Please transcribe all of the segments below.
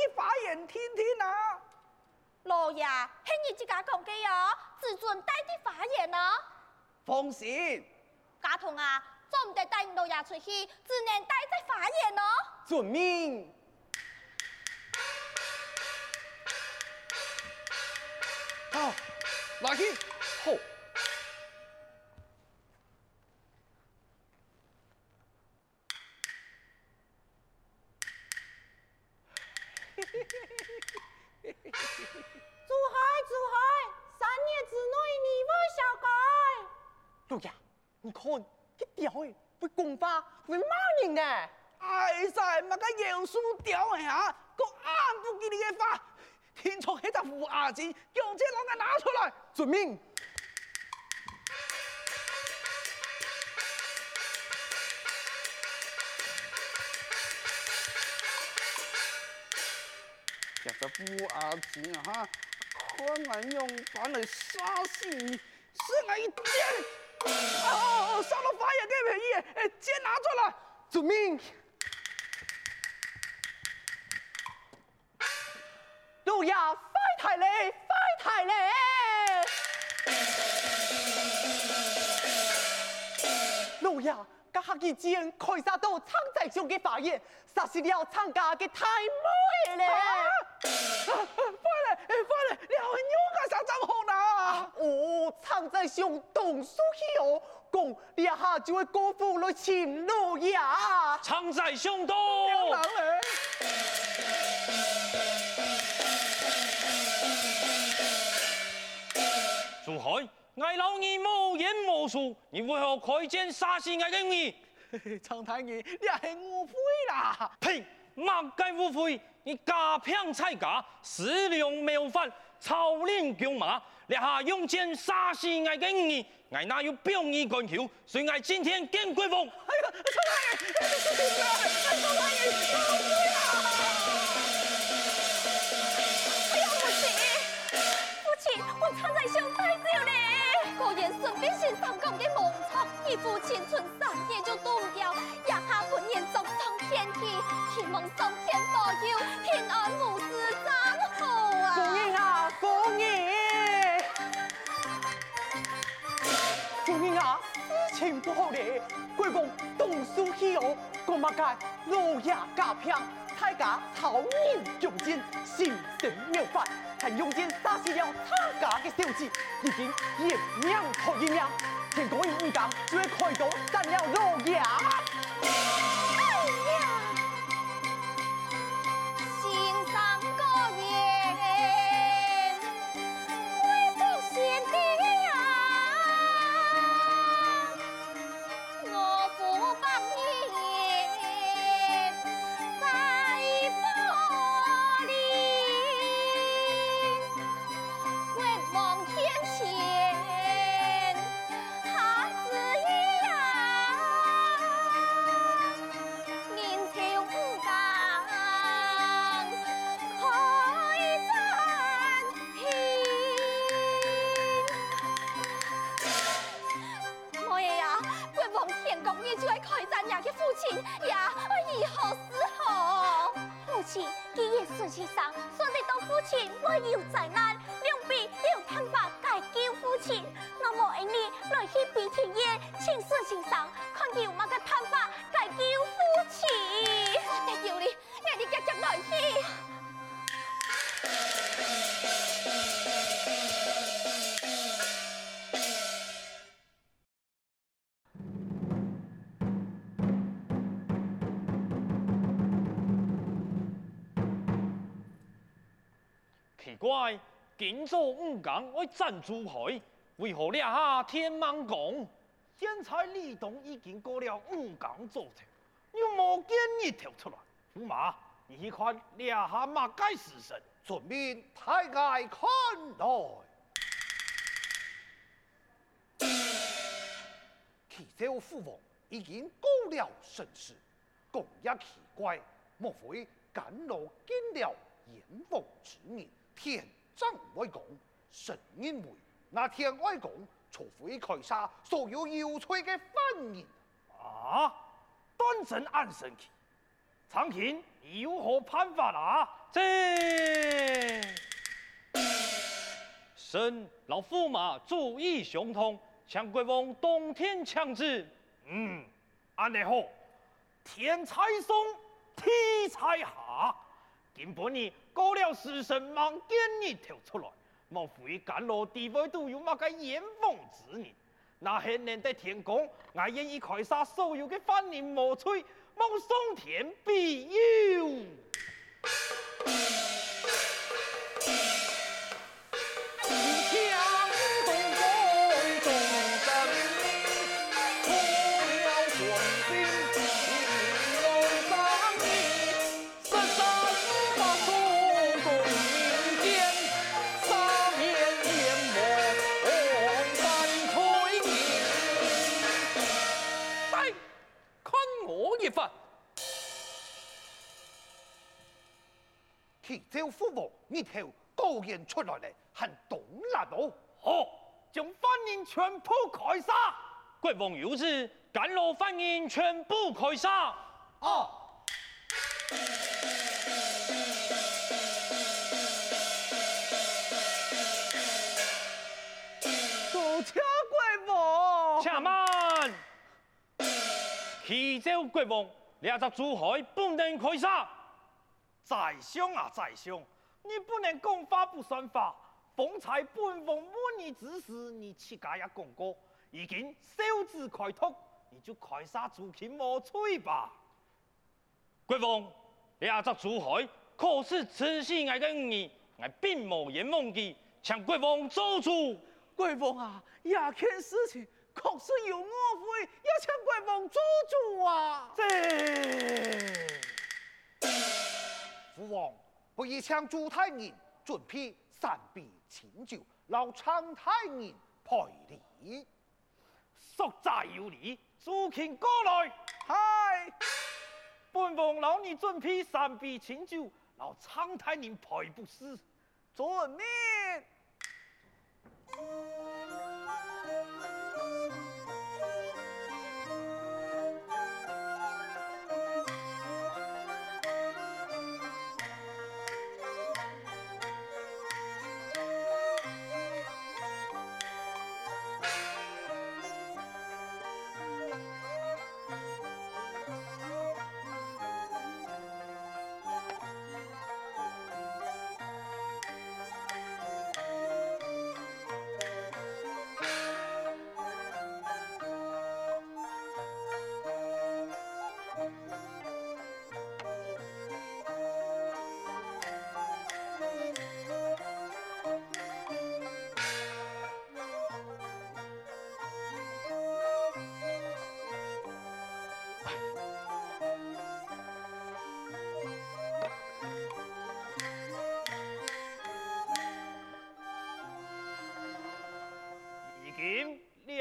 我去发言听听啊。老爷，系你自家讲嘅哟，自尊带啲发言啊。放心，家童啊，总唔得带老爷出去，只能带在发言咯。遵命。好，来去，好。老爷，你看，这雕诶，会讲话，会骂人呢。哎呀，那个妖术雕诶啊，个暗不给你嘅话，听错迄个胡阿姐，叫这两个拿出来，遵命。这个胡阿姐啊，哈，可能用反来杀死你，是我一剑。哦，上了发言嘅名义，哎，剑拿出来，遵命。老爷，快抬嘞，快抬嘞！老爷，家下嘅剑开杀到苍在上嘅发言，杀死了参加嘅太妹咧。快来，快来，你好勇敢，上张红啦！哦，苍在上动手气哦，讲你下就会辜负了秦老爷。常在上动。珠海，我老二无言无数，你为何开剑杀死我嘅儿？苍太爷，你系误会啦！呸！莫该误会？你家偏菜家，私量谬犯，草岭强马，你下用剑杀死我嘅儿，我哪有表义干求？所以我今天见鬼王。哎呀，苍太爷，苍太爷，哎呀，父亲，父亲，我苍在上带走咧，果然顺便先上讲嘅梦错，你父亲存三年就冻掉，一下半年就上天梯，希望上天保佑，平安无事，并不好咧，国公动手起哦，讲乜嘅老爷家偏，大家草民用剑，心神妙法，还用剑杀死了他家的小子，已经严命托人命，天公一讲就会开刀斩了老爷。今早五更我斩珠海，为何两下天猛讲？现在李东已经过了五岗左右，又冇见一条出来。驸马，你去看两下马该死神，顺便太爱看来。其实父王已经过了生死，讲也奇怪，莫非甘露见了阎王之面？天葬外公，神因为那天外公除非开杀所有有罪的犯人，啊，端神安神气。长卿，有何判法啊？这，神老驸马主意相同，请贵王洞天强制。嗯，安尼好，天才上，地才下。今晡日过了时辰，望见你跳出来，莫非甘露地位都有乜个严奉之人？那显然的天公，我愿意开杀所有的犯人莫罪，望上天庇佑。一条高言出来咧，很懂啦哦！好，将犯人全部开杀。国王有旨，甘露犯人全部开杀。哦。多谢国王。且慢。启奏国王，两只珠海不能开杀。宰相啊，宰相。你不能讲法不算法，方才本王问你之事，你自家也讲过，已经受旨开拓，你就开杀朱祁莫催吧。国王，亚则珠海可是慈禧爱的你，我并无言忘记，请国王做主。国王啊，亚件事情确实有误会，要请国王做主啊。这父王。不以请朱太人准备三杯清酒，劳昌太人赔礼。速在有礼，朱庆过来。嗨，本王老你准备三杯清酒，劳昌太人赔不是。遵命。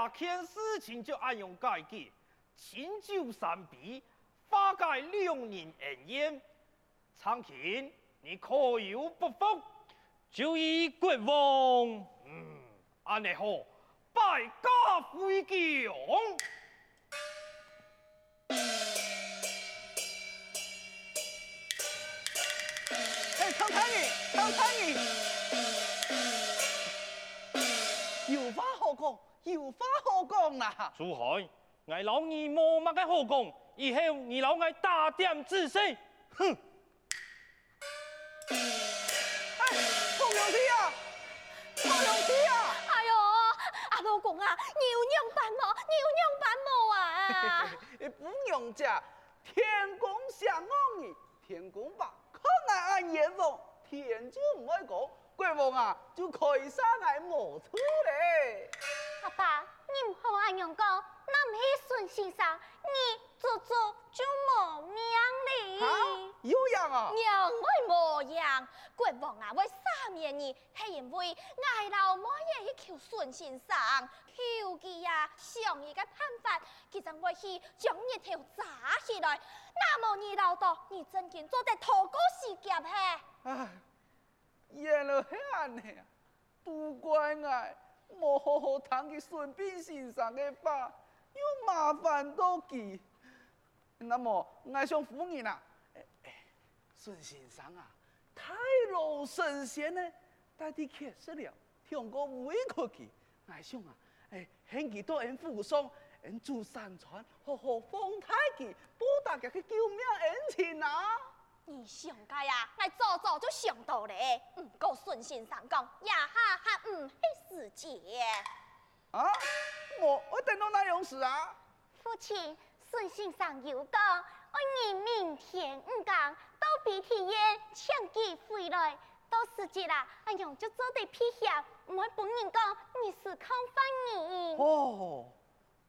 两件事情就按用解决，清酒三杯，化解两人恩怨。长卿，你可有不服？就依国王。嗯，安尼好，拜驾回京。哎，长太医，长太医，有话好讲啦！珠海，我老二冇乜嘅好讲，以后你老爱大点仔细。哼！哎，唐杨弟啊，唐杨弟啊！哎呦，阿老公啊，你有娘办冇？你有娘办冇啊？不用讲，天公想我你，天公吧，可爱俺阎王，天就唔爱讲，国王啊，就可以杀俺莫错嘞。阿爸，你唔好安样讲，那唔系孙先生，你做做就冇命哩。啊，有样啊？娘会冇样，国王啊，为三年呢，系因为爱老母爷去求孙先生，求佢啊，想一个办法，其实我去将日头炸起来。那么你老道，你真经做得头过死劫嘿？唉，原来系安尼啊，都怪我。我好好谈给孙膑先生的话，又麻烦到佢。那么，我想夫人啊，哎哎，孙先生啊，太老神仙呢，带啲客食了，听过委屈去。我想啊，哎，请佢到恩府上，恩住山川，好好奉太佢，报答佢嘅救命恩情啊！你想该呀，我早早就想到咧。嗯，过孙先生讲，呀哈哈，唔系时节。啊，我我等到那样事啊？父亲。孙先生有讲，我你明天五更到鼻涕园抢机回来，到时节啦，阿娘就做得皮下，唔会本人讲你是靠翻你。哦，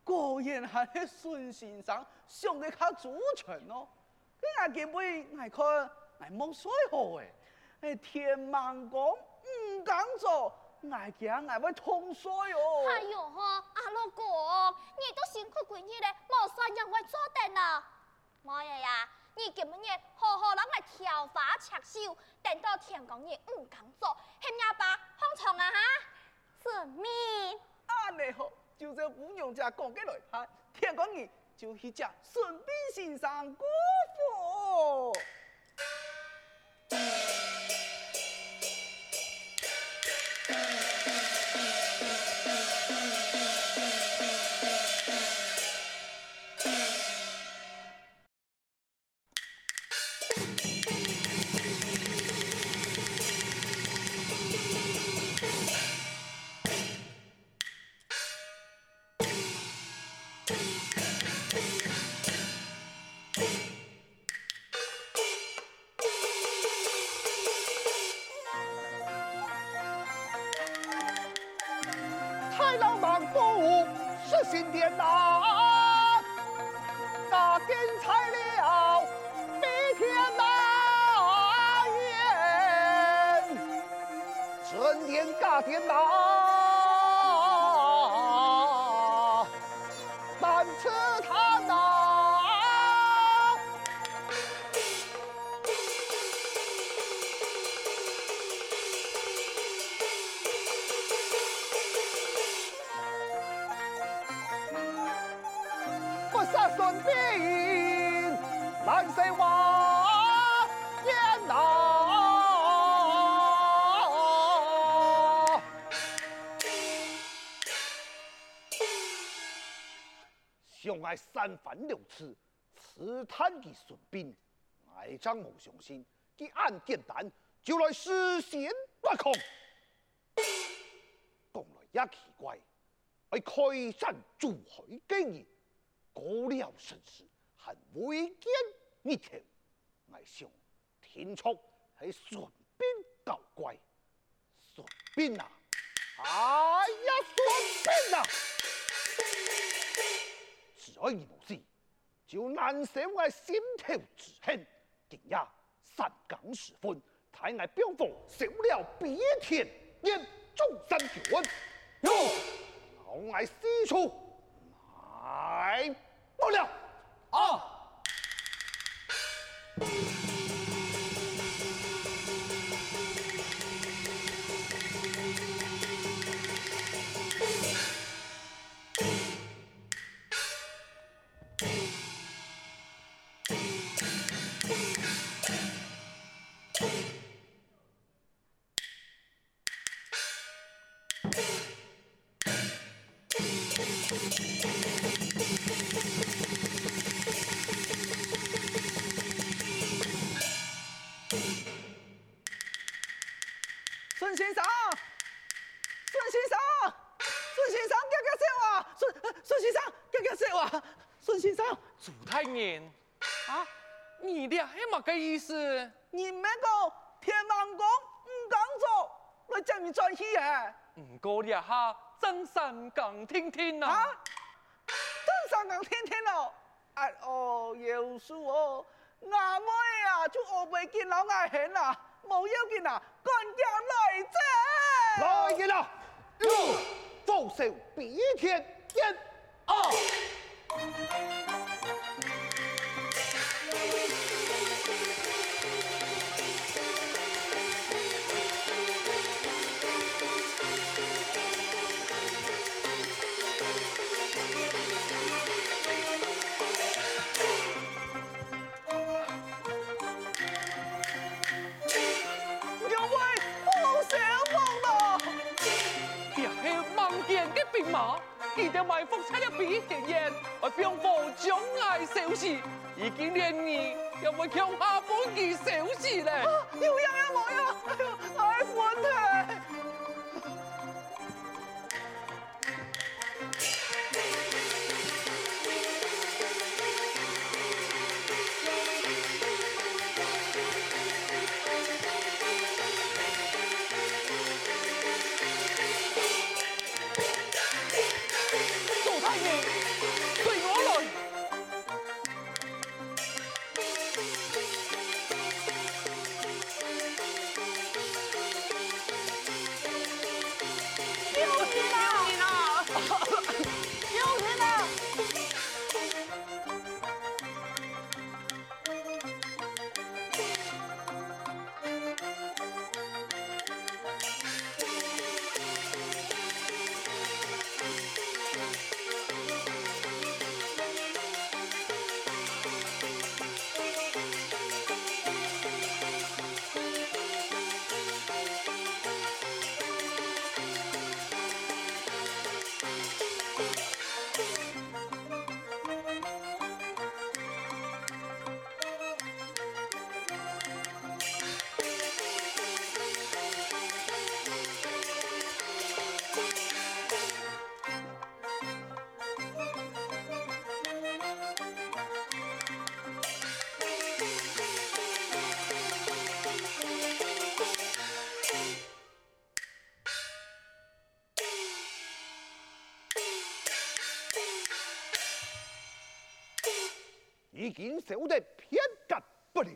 果然系孙先生想得较周全哦。你阿见未？我看我冇水好诶，诶天芒讲唔敢做。爱惊爱会通水哦！哎呦呵，阿老公，你都辛苦几日咧，冇算让我做得啦。妈呀呀，你今日好好让我挑花插手，等到天公爷唔敢做，嫌阿爸放长啊哈！遵命。安尼好，就这姑娘家讲嘅来拍，天公爷就去将顺便先生姑父。爱三番六次刺探的孙膑，爱张某相信，他按简单就来实现不可。讲来也奇怪，爱开山祖许经营，过了生死还未见一条，爱想听说系孙膑搞怪，孙膑啊，哎呀，孙膑啊！只要一无事，就难舍我心头之恨。今夜三更时分，太爱兵锋收了鼻天念中山军，哟，老爱四处来不了啊！啊，你俩还么个意思？你们个天王宫唔敢做，来叫你转去啊？唔过俩下真山讲听听啊！真山讲听听咯，哎哦，有数哦，阿妹啊，就学袂见老爱恨啦，冇要紧啊，干掉来者，来啦，左手比天天啊！又会强已经受得片甲不留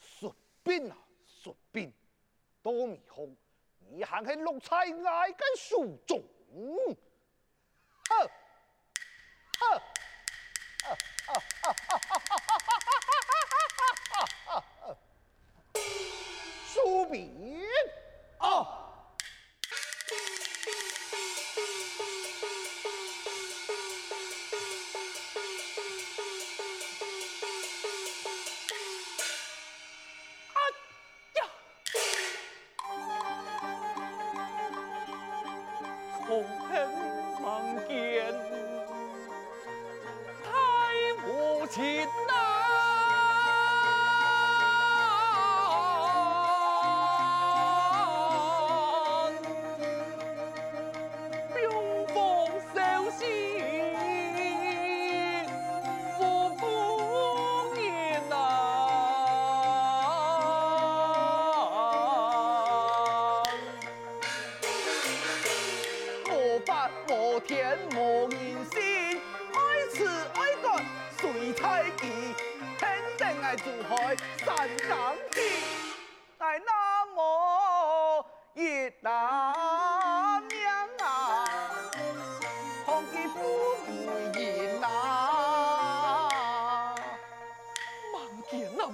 ，xuất 兵啊 xuất 兵，多米红，你还系绿菜爱跟树中，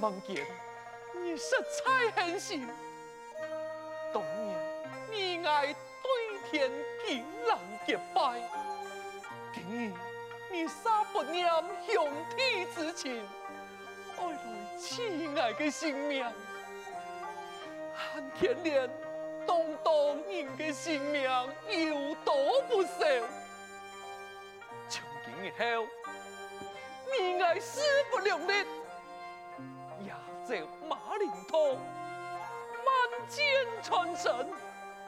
望见你色彩很新，当年你爱对天敬人结拜，今日你杀不念兄弟之情，爱来亲爱的性命，恨天连当当人的性命有多不少，从今以后你爱死不两立。这马陵头，万箭穿身，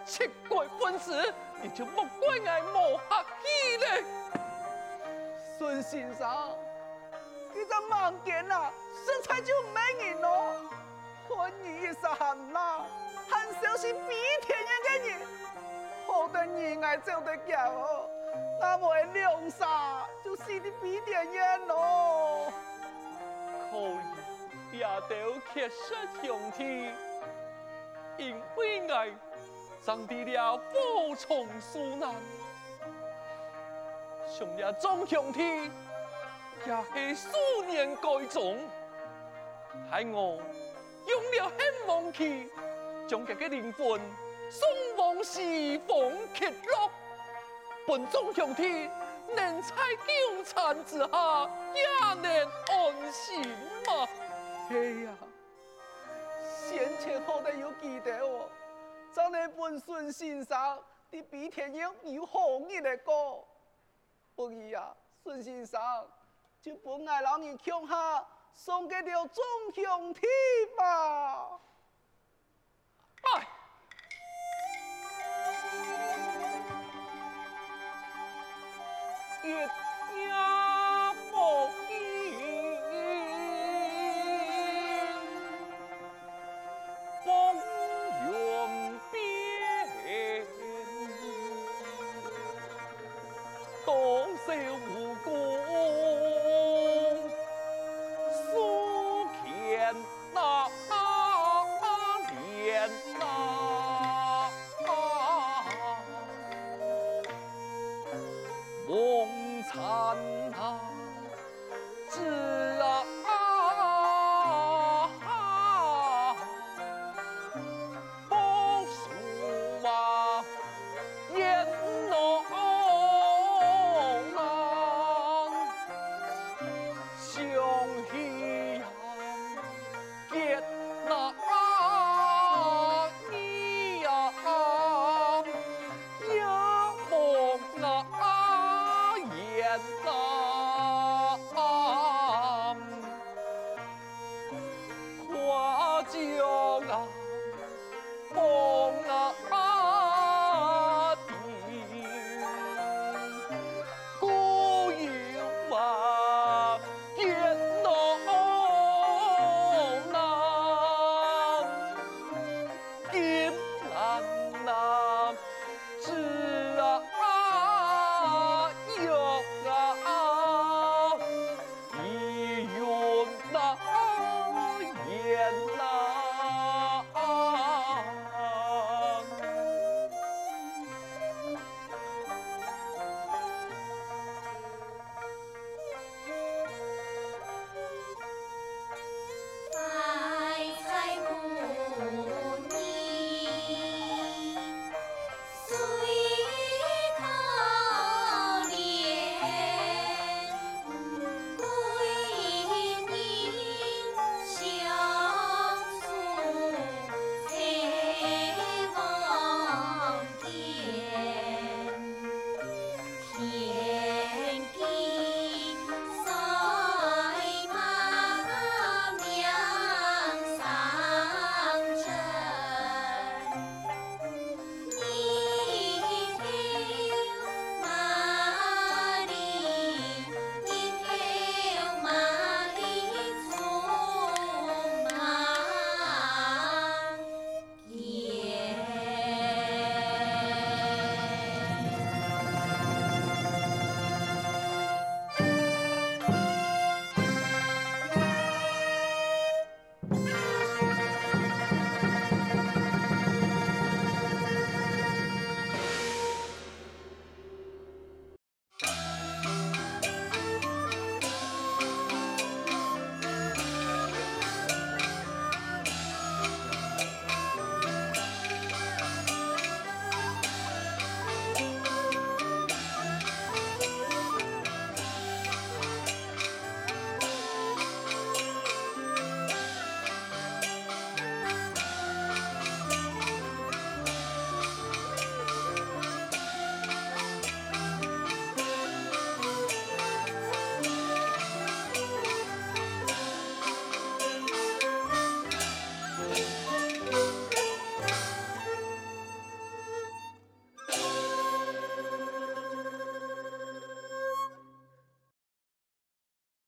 七鬼分尸，你就莫怪我无客气嘞。孙先生，你这盲点啊，身材就没人咯。看你一身汗啦，很小心比天一个人，好得你爱走得脚哦，那么两杀就死得比天远咯。可以。也都缺失兄弟，因为爱上帝了无从恕难，兄弟众兄弟也是数年该中，害我用了很勇气，将这个灵魂送往西方极乐，本众兄弟能在纠缠之下也能安心吗？哎呀，先前好歹有记得哦，咱那本孙先生的比天英有好日的过，不义啊，孙先生，就本爱老人乡下送给了众兄弟吧。